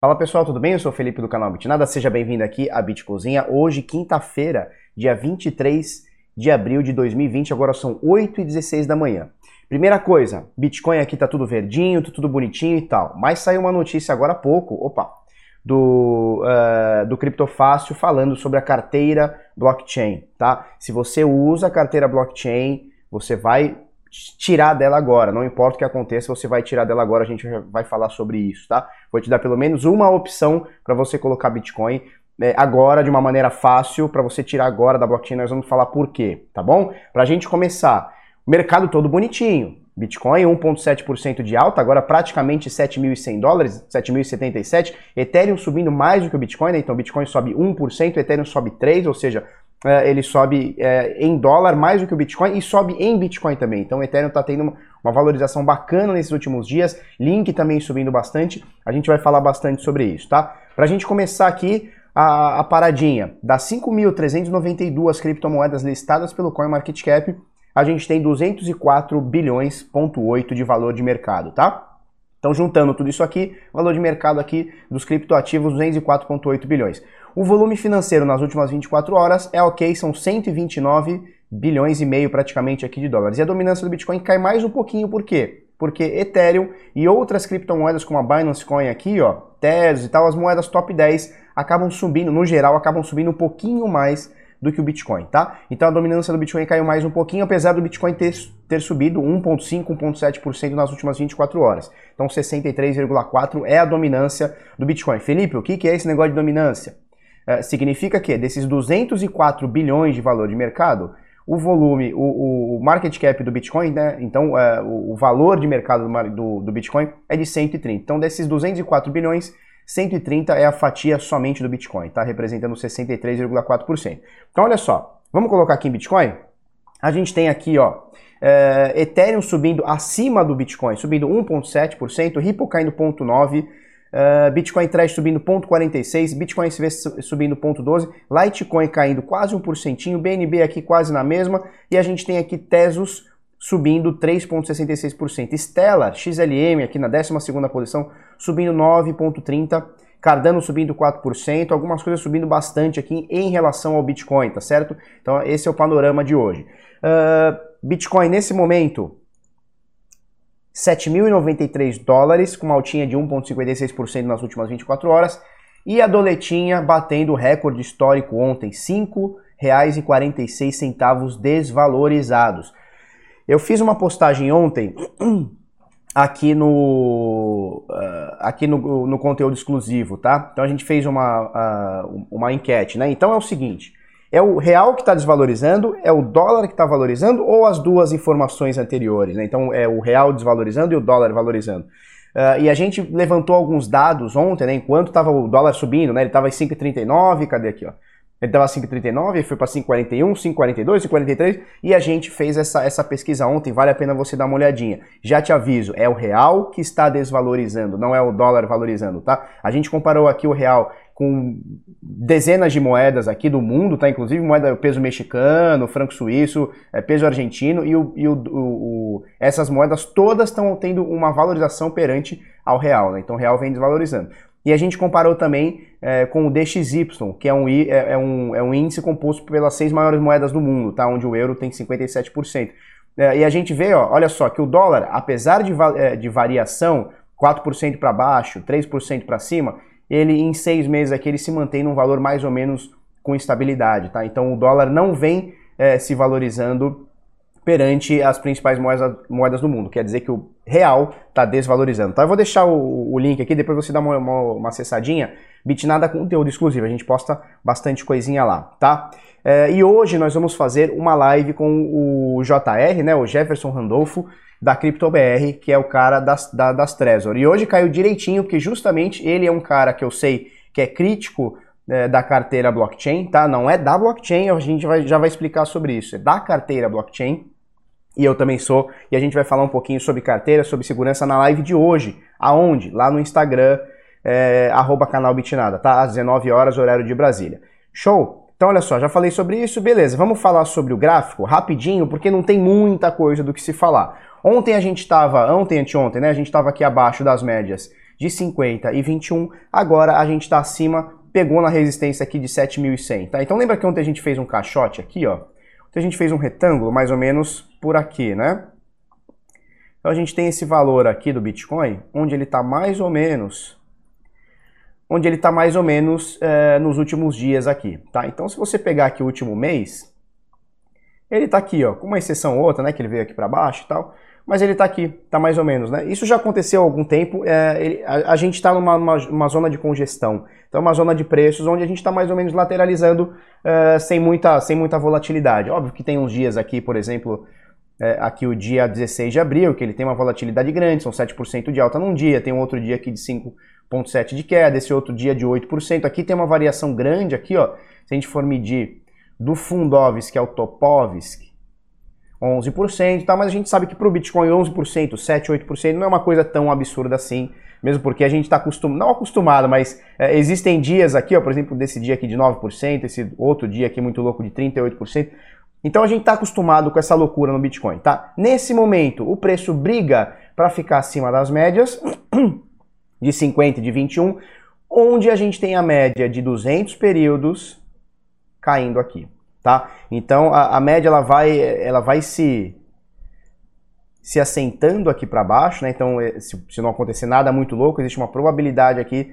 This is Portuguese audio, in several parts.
Fala pessoal, tudo bem? Eu sou o Felipe do canal Bitnada, seja bem-vindo aqui à Bit Cozinha. Hoje, quinta-feira, dia 23 de abril de 2020, agora são 8 e 16 da manhã. Primeira coisa, Bitcoin aqui tá tudo verdinho, tá tudo bonitinho e tal, mas saiu uma notícia agora há pouco, opa, do, uh, do Criptofácil falando sobre a carteira blockchain, tá? Se você usa a carteira blockchain, você vai tirar dela agora. Não importa o que aconteça, você vai tirar dela agora. A gente vai falar sobre isso, tá? Vou te dar pelo menos uma opção para você colocar Bitcoin é, agora de uma maneira fácil para você tirar agora da blockchain. Nós vamos falar por quê, tá bom? Para a gente começar, o mercado todo bonitinho. Bitcoin 1,7% de alta, agora praticamente 7.100 dólares, 7.077. Ethereum subindo mais do que o Bitcoin, né? então Bitcoin sobe 1%, Ethereum sobe 3%, ou seja, ele sobe é, em dólar mais do que o Bitcoin e sobe em Bitcoin também. Então o Ethereum está tendo uma, uma, valorização bacana nesses últimos dias, Link também subindo bastante. A gente vai falar bastante sobre isso, tá? Para a gente começar aqui a, a paradinha, das 5.392 criptomoedas listadas pelo CoinMarketCap, a gente tem 204 bilhões, ponto 8 de valor de mercado, tá? Então, juntando tudo isso aqui, valor de mercado aqui dos criptoativos 204,8 bilhões. O volume financeiro nas últimas 24 horas é ok, são 129 bilhões e meio praticamente aqui de dólares. E a dominância do Bitcoin cai mais um pouquinho, por quê? Porque Ethereum e outras criptomoedas como a Binance Coin aqui, ó, Tezos e tal, as moedas top 10 acabam subindo, no geral, acabam subindo um pouquinho mais do que o Bitcoin, tá? Então a dominância do Bitcoin caiu mais um pouquinho, apesar do Bitcoin ter, ter subido 1,5%, 1,7% nas últimas 24 horas. Então 63,4% é a dominância do Bitcoin. Felipe, o que é esse negócio de dominância? É, significa que desses 204 bilhões de valor de mercado, o volume, o, o market cap do Bitcoin, né? Então é, o, o, valor de mercado do, do, do Bitcoin é de 130. Então desses 204 bilhões, 130 é a fatia somente do Bitcoin, está representando 63,4%. Então olha só, vamos colocar aqui em Bitcoin? A gente tem aqui, ó, é, Ethereum subindo acima do Bitcoin, subindo 1,7%, Ripple caindo 0,9%, Uh, Bitcoin Trash subindo 0,46, Bitcoin SV subindo 0,12, Litecoin caindo quase 1%, BNB aqui quase na mesma, e a gente tem aqui Tesos subindo 3,66%. Stellar, XLM, aqui na 12 posição, subindo 9,30%. Cardano subindo 4%, algumas coisas subindo bastante aqui em relação ao Bitcoin, tá certo? Então esse é o panorama de hoje. Uh, Bitcoin nesse momento, 7.093 dólares, com uma altinha de 1,56% nas últimas 24 horas. E a doletinha batendo o recorde histórico ontem, R$ 5,46 desvalorizados. Eu fiz uma postagem ontem aqui no uh, aqui no, no, conteúdo exclusivo, tá? Então a gente fez uma, uh, uma enquete, né? Então é o seguinte: é o real que está desvalorizando, é o dólar que está valorizando ou as duas informações anteriores, né? Então é o real desvalorizando e o dólar valorizando. Uh, e a gente levantou alguns dados ontem, né? Enquanto estava o dólar subindo, né? Ele estava em 5,39, cadê aqui, ó? Ele estava 5,39, foi para 5,41, 5,42, 5,43 e a gente fez essa, essa pesquisa ontem, vale a pena você dar uma olhadinha. Já te aviso, é o real que está desvalorizando, não é o dólar valorizando, tá? A gente comparou aqui o real com dezenas de moedas aqui do mundo, tá? Inclusive moeda peso mexicano, franco suíço, é, peso argentino e, o, e o, o, essas moedas todas estão tendo uma valorização perante ao real, né? Então o real vem desvalorizando. E a gente comparou também é, com o DXY, que é um, é, é, um, é um índice composto pelas seis maiores moedas do mundo, tá? onde o euro tem 57%. É, e a gente vê, ó, olha só, que o dólar, apesar de, é, de variação, 4% para baixo, 3% para cima, ele em seis meses aqui ele se mantém num valor mais ou menos com estabilidade. Tá? Então o dólar não vem é, se valorizando perante as principais moedas, moedas do mundo. Quer dizer que o real está desvalorizando. Então eu vou deixar o, o, link aqui, depois você dá uma, uma, uma acessadinha. Bitnada conteúdo exclusivo, a gente posta bastante coisinha lá, tá? É, e hoje nós vamos fazer uma live com o JR, né, o Jefferson Randolfo, da CryptoBR, que é o cara das, da, das Trezor. E hoje caiu direitinho, porque justamente ele é um cara que eu sei que é crítico é, da carteira blockchain, tá? Não é da blockchain, a gente vai, já vai explicar sobre isso. É da carteira blockchain e eu também sou, e a gente vai falar um pouquinho sobre carteira, sobre segurança na live de hoje. Aonde? Lá no Instagram, é, arroba canal Bitnada, tá? Às 19 horas, horário de Brasília. Show? Então olha só, já falei sobre isso, beleza. Vamos falar sobre o gráfico rapidinho, porque não tem muita coisa do que se falar. Ontem a gente estava, ontem, anteontem, né? A gente estava aqui abaixo das médias de 50 e 21, agora a gente está acima, pegou na resistência aqui de 7.100, tá? Então lembra que ontem a gente fez um caixote aqui, ó? Ontem a gente fez um retângulo mais ou menos por aqui, né? Então a gente tem esse valor aqui do Bitcoin, onde ele está mais ou menos onde ele está mais ou menos é, nos últimos dias aqui, tá? Então se você pegar aqui o último mês, ele está aqui, ó, com uma exceção ou outra, né, que ele veio aqui para baixo e tal, mas ele está aqui, está mais ou menos, né? Isso já aconteceu há algum tempo, é, ele, a, a, gente está numa uma, uma, zona de congestão, então uma zona de preços onde a gente está mais ou menos lateralizando é, sem, muita, sem muita volatilidade. Óbvio que tem uns dias aqui, por exemplo, é, aqui o dia 16 de abril, que ele tem uma volatilidade grande, são 7% de alta num dia, tem um outro dia aqui de 5 0,7 de queda, esse outro dia de 8%. Aqui tem uma variação grande aqui, ó. Se a gente for medir do Fundovsk ao Topovsk, 11%, tá? mas a gente sabe que para o Bitcoin 11%, 7, 8% não é uma coisa tão absurda assim, mesmo porque a gente está acostumado, não acostumado, mas é, existem dias aqui, ó, por exemplo, desse dia aqui de 9%, esse outro dia aqui muito louco de 38%. Então a gente está acostumado com essa loucura no Bitcoin, tá? Nesse momento, o preço briga para ficar acima das médias. de 50 e de 21, onde a gente tem a média de 200 períodos caindo aqui, tá? Então a, a média ela vai, ela vai se se assentando aqui para baixo, né? Então é, se, se, não acontecer nada muito louco, existe uma probabilidade aqui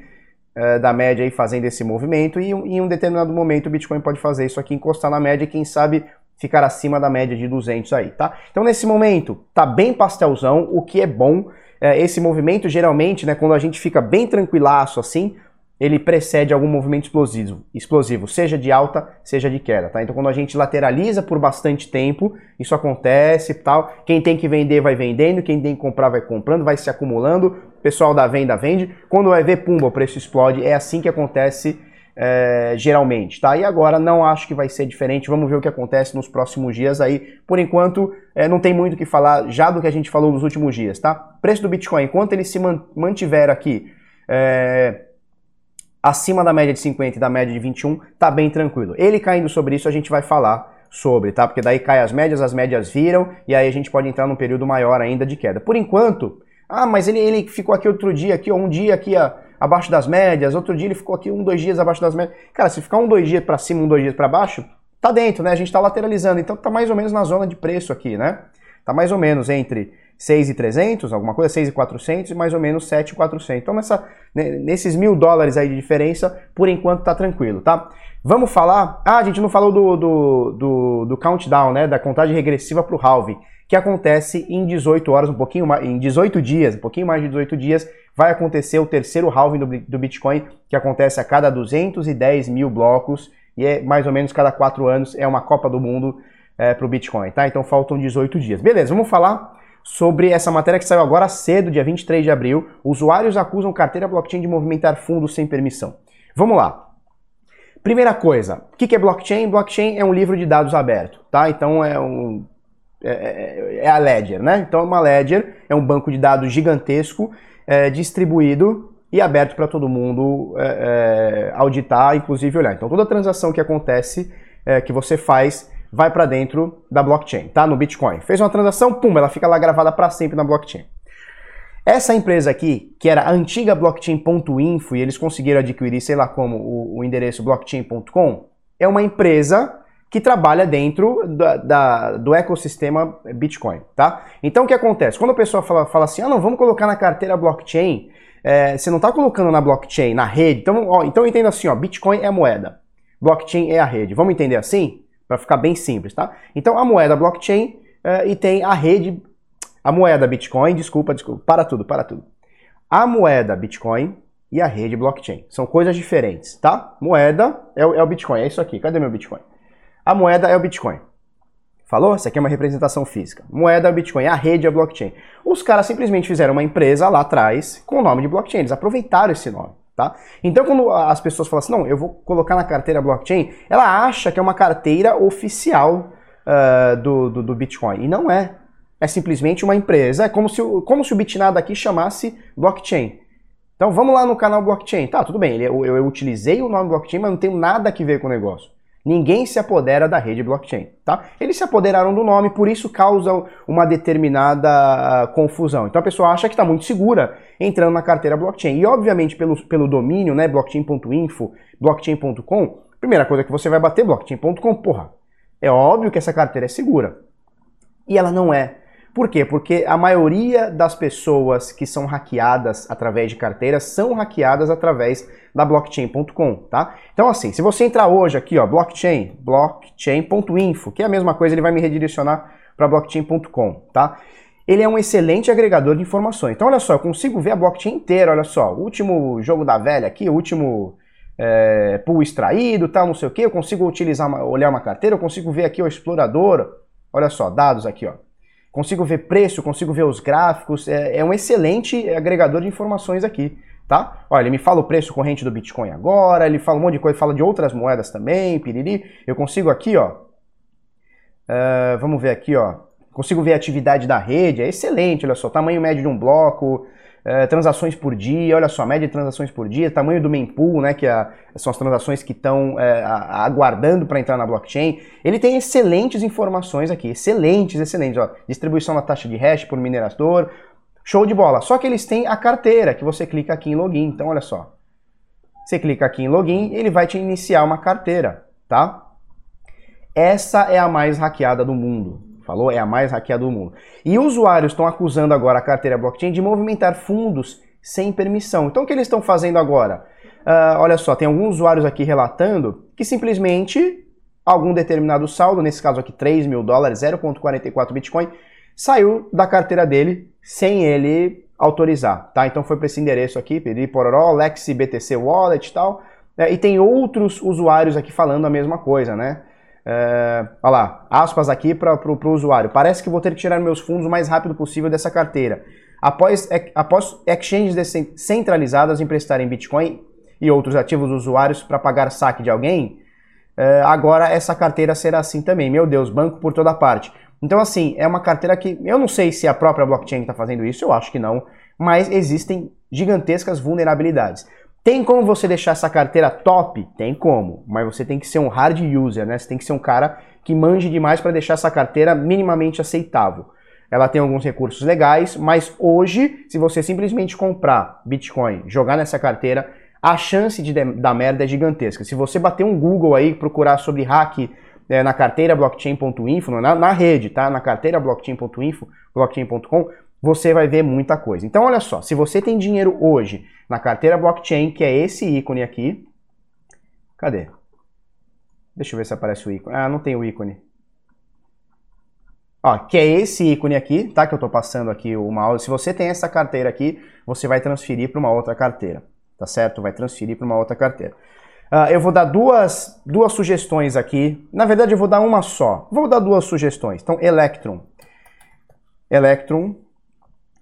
uh, da média aí fazendo esse movimento e em um determinado momento o Bitcoin pode fazer isso aqui, encostar na média e quem sabe ficar acima da média de 200 aí, tá? Então nesse momento tá bem pastelzão, o que é bom é, esse movimento, geralmente, né, quando a gente fica bem tranquilaço assim, ele precede algum movimento explosivo, explosivo, seja de alta, seja de queda, tá? Então quando a gente lateraliza por bastante tempo, isso acontece e tal. Quem tem que vender vai vendendo, quem tem que comprar vai comprando, vai se acumulando, o pessoal da venda vende. Quando vai ver, pumba, o preço explode. É assim que acontece é, geralmente, tá? E agora não acho que vai ser diferente, vamos ver o que acontece nos próximos dias aí. Por enquanto, é, não tem muito o que falar já do que a gente falou nos últimos dias, tá? Preço do Bitcoin, enquanto ele se mantiver aqui é, acima da média de 50 e da média de 21, tá bem tranquilo. Ele caindo sobre isso, a gente vai falar sobre, tá? Porque daí cai as médias, as médias viram, e aí a gente pode entrar num período maior ainda de queda. Por enquanto, ah, mas ele, ele ficou aqui outro dia, aqui, ó, um dia aqui, ó, abaixo das médias, outro dia ele ficou aqui um, dois dias abaixo das médias. Cara, se ficar um, dois dias para cima, um, dois dias para baixo, tá dentro, né? A gente tá lateralizando, então tá mais ou menos na zona de preço aqui, né? Tá mais ou menos entre 6,300, alguma coisa, 6,400 e mais ou menos 7,400. Então, nessa, nesses mil dólares aí de diferença, por enquanto tá tranquilo, tá? Vamos falar... Ah, a gente não falou do, do, do, do countdown, né? Da contagem regressiva pro halving, que acontece em 18 horas, um pouquinho mais, em 18 dias, um pouquinho mais de 18 dias, vai acontecer o terceiro halving do, Bitcoin, que acontece a cada 210 mil blocos, e é mais ou menos cada 4 anos, é uma Copa do Mundo é, para o Bitcoin, tá? Então faltam 18 dias. Beleza, vamos falar sobre essa matéria que saiu agora cedo, dia 23 de abril. Usuários acusam carteira blockchain de movimentar fundos sem permissão. Vamos lá. Primeira coisa, o que é blockchain? Blockchain é um livro de dados aberto, tá? Então é um é, é, é a Ledger, né? Então uma Ledger é um banco de dados gigantesco é, distribuído e aberto para todo mundo é, é, auditar, inclusive olhar. Então toda transação que acontece, é, que você faz, vai para dentro da blockchain, tá? No Bitcoin. Fez uma transação, pum, ela fica lá gravada para sempre na blockchain. Essa empresa aqui, que era a antiga blockchain.info e eles conseguiram adquirir, sei lá como, o, o endereço blockchain.com, é uma empresa que trabalha dentro da, da, do ecossistema Bitcoin, tá? Então o que acontece? Quando a pessoa fala, fala assim, ah não, vamos colocar na carteira blockchain, é, você não está colocando na blockchain, na rede, então, ó, então entenda assim, ó, Bitcoin é a moeda, blockchain é a rede. Vamos entender assim? Para ficar bem simples, tá? Então a moeda blockchain é, e tem a rede, a moeda Bitcoin, desculpa, desculpa, para tudo, para tudo. A moeda Bitcoin e a rede blockchain. São coisas diferentes, tá? Moeda é é o Bitcoin, é isso aqui. Cadê meu Bitcoin? A moeda é o Bitcoin. Falou? Isso aqui é uma representação física. Moeda é o Bitcoin, a rede é a blockchain. Os caras simplesmente fizeram uma empresa lá atrás com o nome de blockchain. Eles aproveitaram esse nome. Tá? Então, quando as pessoas falam assim, não, eu vou colocar na carteira blockchain, ela acha que é uma carteira oficial uh, do, do, do, Bitcoin. E não é. É simplesmente uma empresa. É como se, como se o Bitnada aqui chamasse blockchain. Então, vamos lá no canal blockchain. Tá, tudo bem, eu, eu, eu utilizei o nome blockchain, mas não tenho nada a ver com o negócio. Ninguém se apodera da rede blockchain, tá? Eles se apoderaram do nome, por isso causa uma determinada ah, confusão. Então a pessoa acha que está muito segura entrando na carteira blockchain. E obviamente pelo, pelo domínio, né, blockchain.info, blockchain.com, primeira coisa que você vai bater blockchain.com, porra. É óbvio que essa carteira é segura. E ela não é. Por quê? Porque a maioria das pessoas que são hackeadas através de carteiras são hackeadas através da blockchain.com, tá? Então assim, se você entrar hoje aqui, ó, blockchain, blockchain.info, que é a mesma coisa, ele vai me redirecionar para blockchain.com, tá? Ele é um excelente agregador de informações. Então olha só, eu consigo ver a blockchain inteira, olha só, o último jogo da velha aqui, o último é, pool extraído, tal, não sei o que, eu consigo utilizar, olhar uma carteira, eu consigo ver aqui o explorador, olha só, dados aqui, ó consigo ver preço, consigo ver os gráficos, é, é, um excelente agregador de informações aqui, tá? Olha, ele me fala o preço corrente do Bitcoin agora, ele fala um monte de coisa, fala de outras moedas também, piriri. Eu consigo aqui, ó, uh, vamos ver aqui, ó, consigo ver a atividade da rede, é excelente, olha só, tamanho médio de um bloco, é, transações por dia, olha só, média de transações por dia, tamanho do mempool, né, que é, são as transações que estão é, aguardando para entrar na blockchain. Ele tem excelentes informações aqui, excelentes, excelentes, ó, distribuição da taxa de hash por minerador, show de bola. Só que eles têm a carteira, que você clica aqui em login, então olha só. Você clica aqui em login, ele vai te iniciar uma carteira, tá? Essa é a mais hackeada do mundo. Falou? É a mais hackeada do mundo. E usuários estão acusando agora a carteira blockchain de movimentar fundos sem permissão. Então o que eles estão fazendo agora? Uh, olha só, tem alguns usuários aqui relatando que simplesmente algum determinado saldo, nesse caso aqui 3 mil dólares, 0.44 Bitcoin, saiu da carteira dele sem ele autorizar, tá? Então foi para esse endereço aqui, pedi pororó, Lexi BTC Wallet e tal, né? e tem outros usuários aqui falando a mesma coisa, né? É, olha lá, aspas aqui para o usuário. Parece que vou ter que tirar meus fundos o mais rápido possível dessa carteira. Após, após exchanges descentralizadas emprestarem Bitcoin e outros ativos usuários para pagar saque de alguém, é, agora essa carteira será assim também. Meu Deus, banco por toda parte. Então, assim, é uma carteira que eu não sei se a própria blockchain está fazendo isso, eu acho que não, mas existem gigantescas vulnerabilidades. Tem como você deixar essa carteira top? Tem como, mas você tem que ser um hard user, né? Você tem que ser um cara que manje demais para deixar essa carteira minimamente aceitável. Ela tem alguns recursos legais, mas hoje, se você simplesmente comprar Bitcoin, jogar nessa carteira, a chance de dar merda é gigantesca. Se você bater um Google aí, procurar sobre hack é, na carteira blockchain.info, na, na rede, tá? Na carteira blockchain.info, blockchain.com, você vai ver muita coisa. Então, olha só, se você tem dinheiro hoje na carteira blockchain, que é esse ícone aqui, cadê? Deixa eu ver se aparece o ícone. Ah, não tem o ícone. Ó, que é esse ícone aqui, tá? Que eu tô passando aqui o mouse. Se você tem essa carteira aqui, você vai transferir para uma outra carteira, tá certo? Vai transferir para uma outra carteira. Uh, eu vou dar duas, duas sugestões aqui. Na verdade, eu vou dar uma só. Vou dar duas sugestões. Então, Electrum. Electrum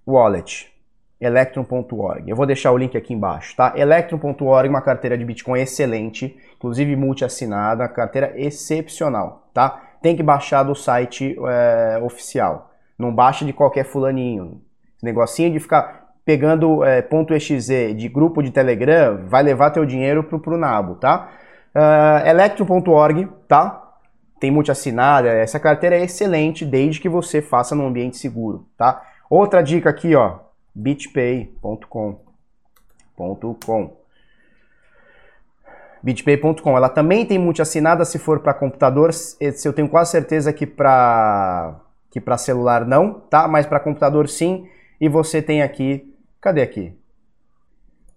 Wallet, electron.org. Eu vou deixar o link aqui embaixo, tá? Electron.org, uma carteira de Bitcoin excelente, inclusive multi-assinada, carteira excepcional, tá? Tem que baixar do site é, oficial. Não baixa de qualquer fulaninho. Esse negocinho de ficar pegando é, .exe de grupo de Telegram vai levar teu dinheiro pro, pro nabo, tá? Uh, tá? Tem multi-assinada, essa carteira é excelente desde que você faça num ambiente seguro, tá? Outra dica aqui, ó, bitpay.com. bitpay.com. Ela também tem multi-assinada se for para computador, eu tenho quase certeza que para que para celular não, tá? Mas para computador sim. E você tem aqui, cadê aqui?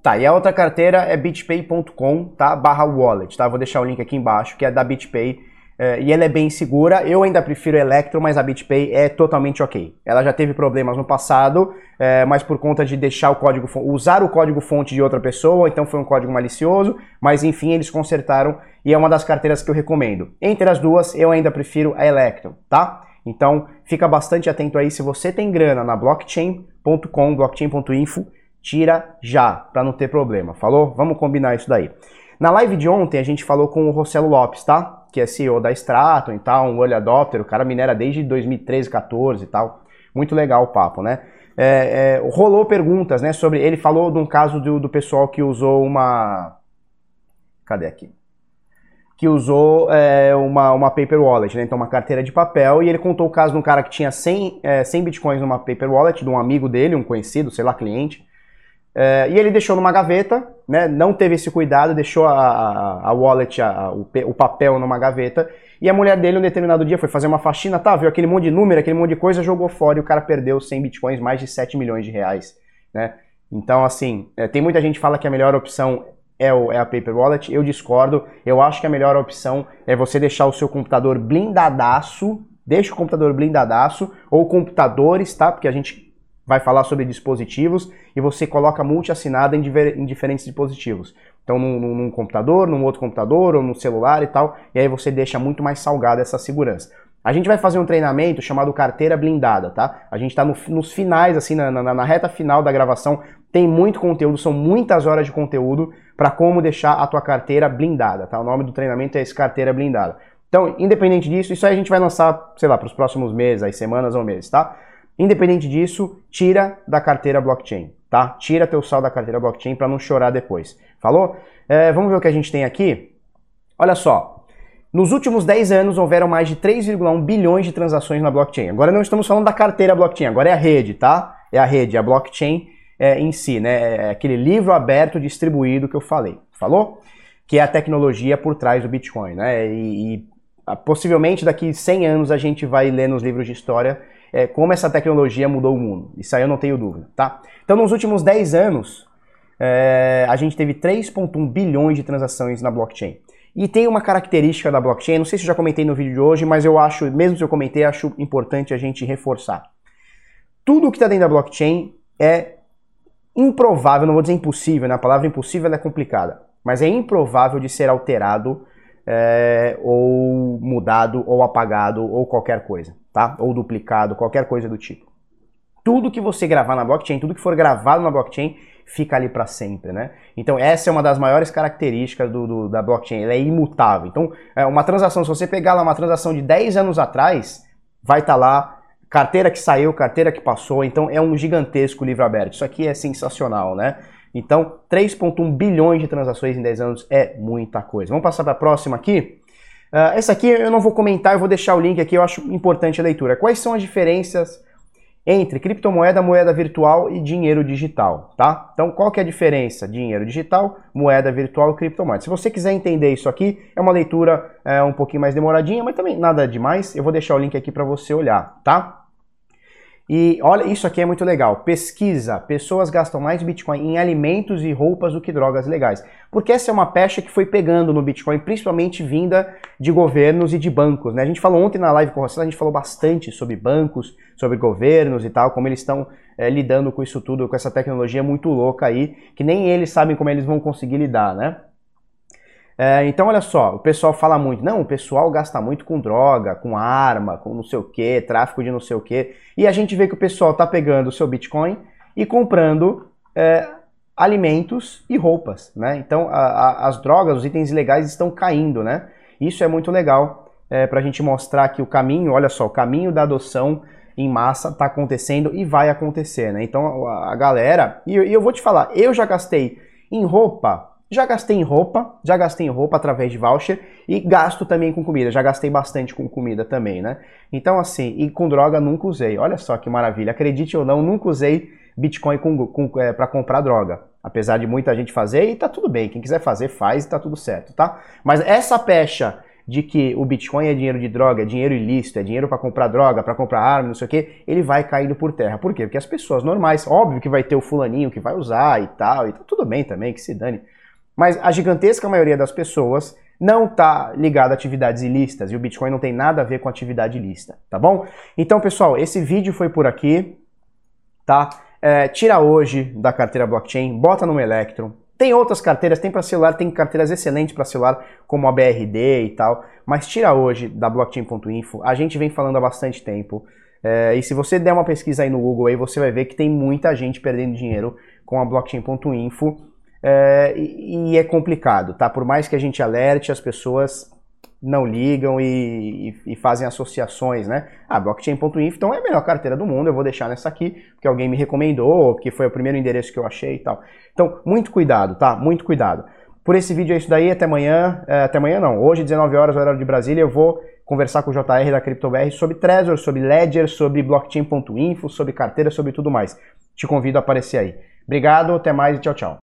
Tá, e a outra carteira é bitpay.com, tá? Barra wallet, tá? Vou deixar o link aqui embaixo, que é da BitPay é, e ela é bem segura. Eu ainda prefiro Electro, mas a BitPay é totalmente ok. Ela já teve problemas no passado, é, mas por conta de deixar o código usar o código fonte de outra pessoa, então foi um código malicioso, mas enfim, eles consertaram e é uma das carteiras que eu recomendo. Entre as duas, eu ainda prefiro a Electro, tá? Então, fica bastante atento aí se você tem grana na blockchain.com, blockchain.info, tira já, para não ter problema. Falou? Vamos combinar isso daí. Na live de ontem a gente falou com o Rossello Lopes, tá? Que é CEO da Straton e tal, um early adopter, o cara minera desde 2013, 14 e tal. Muito legal o papo, né? É, é, rolou perguntas, né, sobre... Ele falou de um caso do, do pessoal que usou uma... Cadê aqui? que usou é, uma, uma paper wallet, né? então uma carteira de papel, e ele contou o caso de um cara que tinha 100, é, 100 bitcoins numa paper wallet, de um amigo dele, um conhecido, sei lá, cliente, é, e ele deixou numa gaveta, né? não teve esse cuidado, deixou a, a, a wallet, a, o, o, papel numa gaveta, e a mulher dele, um determinado dia, foi fazer uma faxina, tá, viu aquele monte de número, aquele monte de coisa, jogou fora, e o cara perdeu 100 bitcoins, mais de 7 milhões de reais, né? Então, assim, é, tem muita gente que fala que a melhor opção é, o, é a Paper Wallet. Eu discordo. Eu acho que a melhor opção é você deixar o seu computador blindadaço. Deixa o computador blindadaço ou computadores, tá? Porque a gente vai falar sobre dispositivos e você coloca multi-assinada em, em, diferentes dispositivos. Então, num, num, computador, num outro computador ou no celular e tal, e aí você deixa muito mais salgada essa segurança. A gente vai fazer um treinamento chamado carteira blindada, tá? A gente está no, nos finais, assim, na, na, na, reta final da gravação, tem muito conteúdo, são muitas horas de conteúdo para como deixar a tua carteira blindada, tá? O nome do treinamento é esse carteira blindada. Então, independente disso, isso aí a gente vai lançar, sei lá, para os próximos meses, aí, semanas ou meses, tá? Independente disso, tira da carteira blockchain, tá? Tira teu saldo da carteira blockchain para não chorar depois. Falou? É, vamos ver o que a gente tem aqui? Olha só, nos últimos 10 anos houveram mais de 3,1 bilhões de transações na blockchain. Agora não estamos falando da carteira blockchain, agora é a rede, tá? É a rede, a blockchain é, em si, né? É aquele livro aberto distribuído que eu falei. Falou? Que é a tecnologia por trás do Bitcoin, né? E, e possivelmente daqui 100 anos a gente vai ler nos livros de história é, como essa tecnologia mudou o mundo. Isso aí eu não tenho dúvida, tá? Então nos últimos 10 anos é, a gente teve 3,1 bilhões de transações na blockchain. E tem uma característica da blockchain, não sei se eu já comentei no vídeo de hoje, mas eu acho, mesmo se eu comentei, acho importante a gente reforçar. Tudo que está dentro da blockchain é improvável, não vou dizer impossível, né? a palavra impossível é complicada, mas é improvável de ser alterado é, ou mudado ou apagado ou qualquer coisa, tá? Ou duplicado, qualquer coisa do tipo. Tudo que você gravar na blockchain, tudo que for gravado na blockchain, fica ali para sempre, né? Então essa é uma das maiores características do, do, da blockchain, ela é imutável. Então é uma transação, se você pegar lá uma transação de 10 anos atrás, vai estar tá lá carteira que saiu, carteira que passou, então é um gigantesco livro aberto. Isso aqui é sensacional, né? Então 3.1 bilhões de transações em 10 anos é muita coisa. Vamos passar para a próxima aqui? Uh, essa aqui eu não vou comentar, eu vou deixar o link aqui, eu acho importante a leitura. Quais são as diferenças entre criptomoeda, moeda virtual e dinheiro digital, tá? Então, qual que é a diferença? Dinheiro digital, moeda virtual e criptomoeda. Se você quiser entender isso aqui, é uma leitura é, um pouquinho mais demoradinha, mas também nada demais. Eu vou deixar o link aqui para você olhar, tá? E olha, isso aqui é muito legal. Pesquisa: pessoas gastam mais Bitcoin em alimentos e roupas do que drogas legais. Porque essa é uma pecha que foi pegando no Bitcoin, principalmente vinda de governos e de bancos. Né? A gente falou ontem na live com você, a gente falou bastante sobre bancos, sobre governos e tal, como eles estão é, lidando com isso tudo, com essa tecnologia muito louca aí, que nem eles sabem como eles vão conseguir lidar, né? É, então, olha só, o pessoal fala muito, não, o pessoal gasta muito com droga, com arma, com não sei o que, tráfico de não sei o que, e a gente vê que o pessoal tá pegando o seu Bitcoin e comprando é, alimentos e roupas, né? Então, a, a, as drogas, os itens ilegais estão caindo, né? Isso é muito legal é, para a gente mostrar que o caminho, olha só, o caminho da adoção em massa está acontecendo e vai acontecer, né? Então, a, a galera, e, e eu vou te falar, eu já gastei em roupa já gastei em roupa, já gastei em roupa através de voucher e gasto também com comida. Já gastei bastante com comida também, né? Então, assim, e com droga nunca usei. Olha só que maravilha. Acredite ou não, nunca usei Bitcoin com, com, é, para comprar droga. Apesar de muita gente fazer, e tá tudo bem. Quem quiser fazer, faz e tá tudo certo, tá? Mas essa pecha de que o Bitcoin é dinheiro de droga, é dinheiro ilícito, é dinheiro para comprar droga, para comprar arma, não sei o que, ele vai caindo por terra. Por quê? Porque as pessoas normais, óbvio que vai ter o fulaninho que vai usar e tal, e tá tudo bem também, que se dane. Mas a gigantesca maioria das pessoas não está ligada a atividades ilícitas e o Bitcoin não tem nada a ver com atividade ilícita, tá bom? Então, pessoal, esse vídeo foi por aqui, tá? É, tira hoje da carteira blockchain, bota no Electron. Tem outras carteiras, tem para celular, tem carteiras excelentes para celular, como a BRD e tal, mas tira hoje da blockchain.info. A gente vem falando há bastante tempo. É, e se você der uma pesquisa aí no Google, aí você vai ver que tem muita gente perdendo dinheiro com a blockchain.info é, e, e, é complicado, tá? Por mais que a gente alerte, as pessoas não ligam e, e, e fazem associações, né? Ah, blockchain.info, então é a melhor carteira do mundo, eu vou deixar nessa aqui, porque alguém me recomendou, porque foi o primeiro endereço que eu achei e tal. Então, muito cuidado, tá? Muito cuidado. Por esse vídeo é isso daí, até amanhã, é, até amanhã não, hoje 19 horas, horário de Brasília, eu vou conversar com o JR da CryptoBR sobre Trezor, sobre Ledger, sobre blockchain.info, sobre carteira, sobre tudo mais. Te convido a aparecer aí. Obrigado, até mais e tchau, tchau.